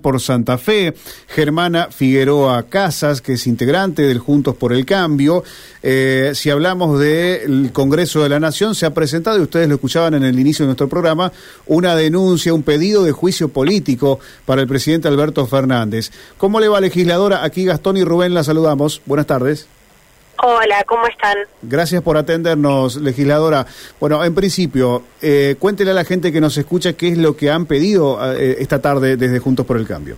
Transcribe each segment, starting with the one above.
por Santa Fe, Germana Figueroa Casas, que es integrante del Juntos por el Cambio. Eh, si hablamos del Congreso de la Nación, se ha presentado, y ustedes lo escuchaban en el inicio de nuestro programa, una denuncia, un pedido de juicio político para el presidente Alberto Fernández. ¿Cómo le va, legisladora? Aquí Gastón y Rubén la saludamos. Buenas tardes. Hola, ¿cómo están? Gracias por atendernos, legisladora. Bueno, en principio, eh, cuéntele a la gente que nos escucha qué es lo que han pedido eh, esta tarde desde Juntos por el Cambio.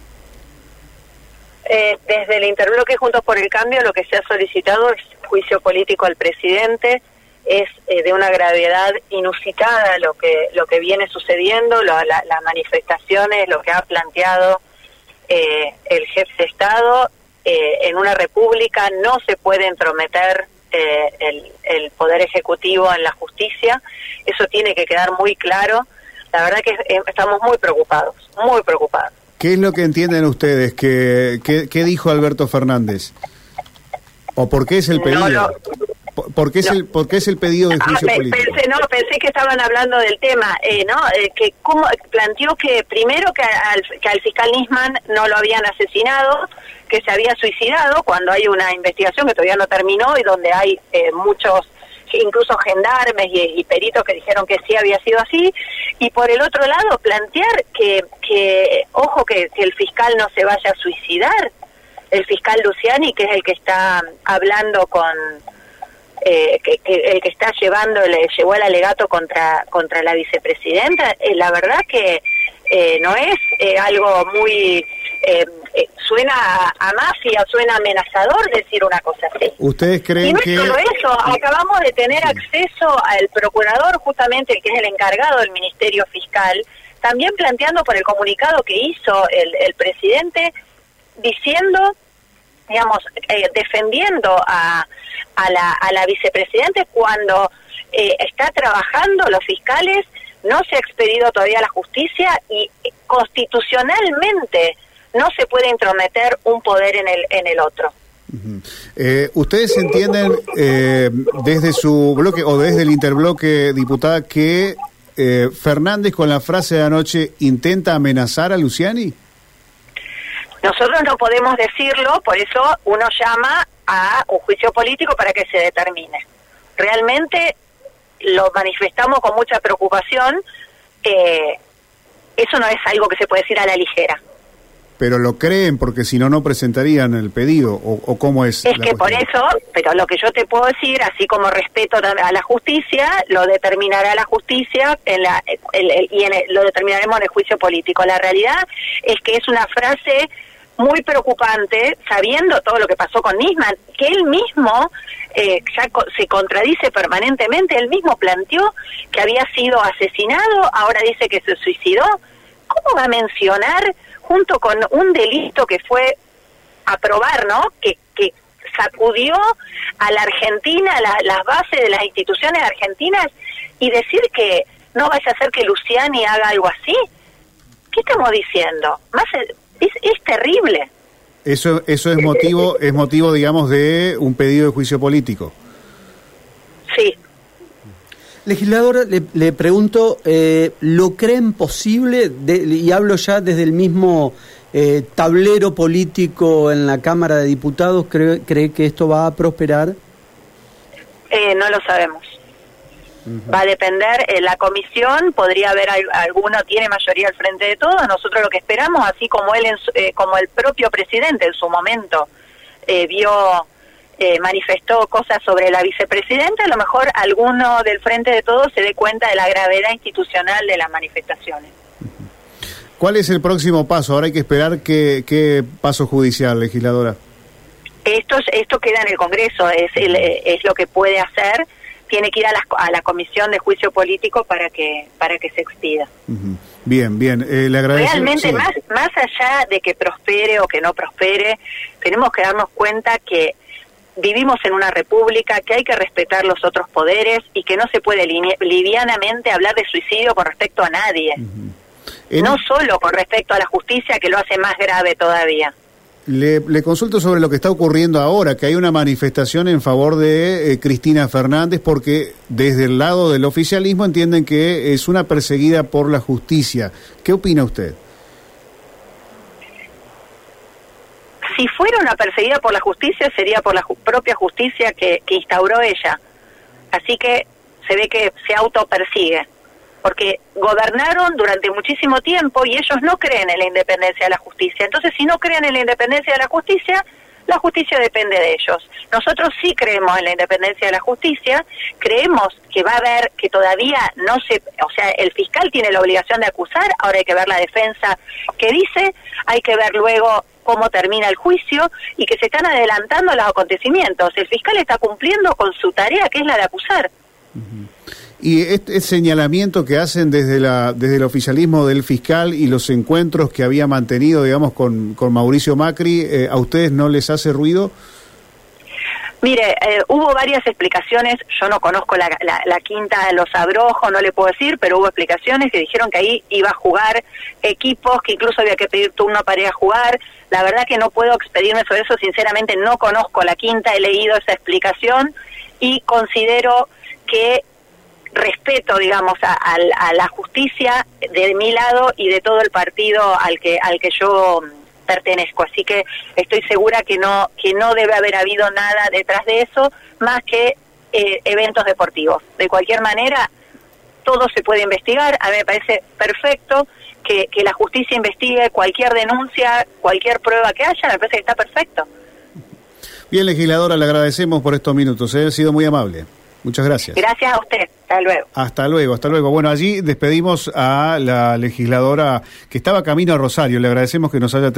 Eh, desde el interbloque Juntos por el Cambio lo que se ha solicitado es juicio político al presidente. Es eh, de una gravedad inusitada lo que lo que viene sucediendo, las manifestaciones, lo que ha planteado el jefe de Estado eh, en una república no se puede entrometer eh, el, poder ejecutivo en la justicia. Eso tiene que quedar muy claro. La verdad que eh, estamos muy preocupados, muy preocupados. ¿Qué es lo que entienden ustedes? ¿Qué, qué, dijo Alberto Fernández? ¿O por qué es el pedido? ¿Por qué, es el, ¿Por es el pedido de ah, juicio político? Pensé, no, pensé que estaban hablando del tema, eh, ¿no? Eh, que cómo, planteó que primero que al, que al fiscal Nisman no lo habían asesinado, que se había suicidado cuando hay una investigación que todavía no terminó y donde hay eh, muchos incluso gendarmes y, peritos que dijeron que sí había sido así, y por el otro lado plantear que, que ojo, que, que el fiscal no se vaya a suicidar, el fiscal Luciani, que es el que está hablando con eh, que, el que está llevando, le llevó el alegato contra, contra la vicepresidenta, eh, la verdad que eh, no es algo muy... suena a, mafia, suena amenazador decir una cosa así. ¿Ustedes creen y no que...? Es solo eso, acabamos de tener acceso al procurador, justamente el que es el encargado del Ministerio Fiscal, también planteando por el comunicado que hizo el, el presidente, diciendo, digamos, defendiendo a, a la, a la vicepresidenta cuando eh, está trabajando los fiscales, no se ha expedido todavía la justicia y constitucionalmente no se puede intrometer un poder en el, en el otro. Eh, ¿Ustedes entienden eh, desde su bloque o desde el interbloque, diputada, que Fernández con la frase de anoche intenta amenazar a Luciani? Nosotros no podemos decirlo, por eso uno llama a un juicio político para que se determine. Realmente lo manifestamos con mucha preocupación. Eh, eso no es algo que se puede decir a la ligera. Pero lo creen porque si no, no presentarían el pedido, o, cómo es. Es que por eso, pero lo que yo te puedo decir, así como respeto a la justicia, lo determinará la justicia en la, y lo determinaremos en el juicio político. La realidad es que es una frase muy preocupante, sabiendo todo lo que pasó con Nisman, que él mismo eh, ya se contradice permanentemente, él mismo planteó que había sido asesinado, ahora dice que se suicidó. ¿Cómo va a mencionar, junto con un delito que fue aprobar, ¿no? Que, que sacudió a la Argentina, las bases de las instituciones argentinas, y decir que no vaya a ser que Luciani haga algo así? ¿Qué estamos diciendo? Más es, es terrible. Eso, eso es motivo, es motivo, digamos, de un pedido de juicio político. Sí. Legisladora, le, pregunto, eh, ¿lo creen posible? y hablo ya desde el mismo eh, tablero político en la Cámara de Diputados. ¿Cree, cree que esto va a prosperar? Eh, no lo sabemos. Va a depender, eh, la comisión podría haber alguno tiene mayoría al frente de todo, nosotros lo que esperamos, así como él, eh, como el propio presidente en su momento eh, manifestó cosas sobre la vicepresidenta, a lo mejor alguno del frente de todo se dé cuenta de la gravedad institucional de las manifestaciones. ¿Cuál es el próximo paso? Ahora hay que esperar qué, qué paso judicial, legisladora. Esto, esto queda en el Congreso, es, es lo que puede hacer tiene que ir a la, a la comisión de juicio político para que para que se expida. Bien, bien. Eh, le agradezco. Realmente, más, más allá de que prospere o que no prospere, tenemos que darnos cuenta que vivimos en una república, que hay que respetar los otros poderes y que no se puede livianamente hablar de suicidio con respecto a nadie. No solo con respecto a la justicia, que lo hace más grave todavía. Le, consulto sobre lo que está ocurriendo ahora, que hay una manifestación en favor de eh, Cristina Fernández porque desde el lado del oficialismo entienden que es una perseguida por la justicia. ¿Qué opina usted? Si fuera una perseguida por la justicia, sería por la propia justicia que, que instauró ella. Así que se ve que se autopersigue, porque gobernaron durante muchísimo tiempo y ellos no creen en la independencia de la justicia. Entonces, si no creen en la independencia de la justicia, la justicia depende de ellos. Nosotros sí creemos en la independencia de la justicia, creemos que va a haber, que todavía no se, o sea, el fiscal tiene la obligación de acusar, ahora hay que ver la defensa que dice, hay que ver luego cómo termina el juicio y que se están adelantando los acontecimientos. El fiscal está cumpliendo con su tarea, que es la de acusar. Y este, señalamiento que hacen desde, la, desde el oficialismo del fiscal y los encuentros que había mantenido, digamos, con, con Mauricio Macri, eh, ¿a ustedes no les hace ruido? Mire, eh, hubo varias explicaciones, yo no conozco la, la, quinta de los abrojos, no le puedo decir, pero hubo explicaciones que dijeron que ahí iba a jugar equipos, que incluso había que pedir turno para ir a jugar. La verdad que no puedo expedirme sobre eso, sinceramente no conozco la quinta, he leído esa explicación y considero que respeto, digamos, a, la justicia de mi lado y de todo el partido al que al que yo pertenezco. Así que estoy segura que no que no debe haber habido nada detrás de eso más que eh, eventos deportivos. De cualquier manera, todo se puede investigar. A mí me parece perfecto que, que la justicia investigue cualquier denuncia, cualquier prueba que haya. Me parece que está perfecto. Bien, legisladora, le agradecemos por estos minutos. ¿eh? Ha sido muy amable. Muchas gracias. Gracias a usted. Hasta luego. Hasta luego, hasta luego. Bueno, allí despedimos a la legisladora que estaba camino a Rosario. Le agradecemos que nos haya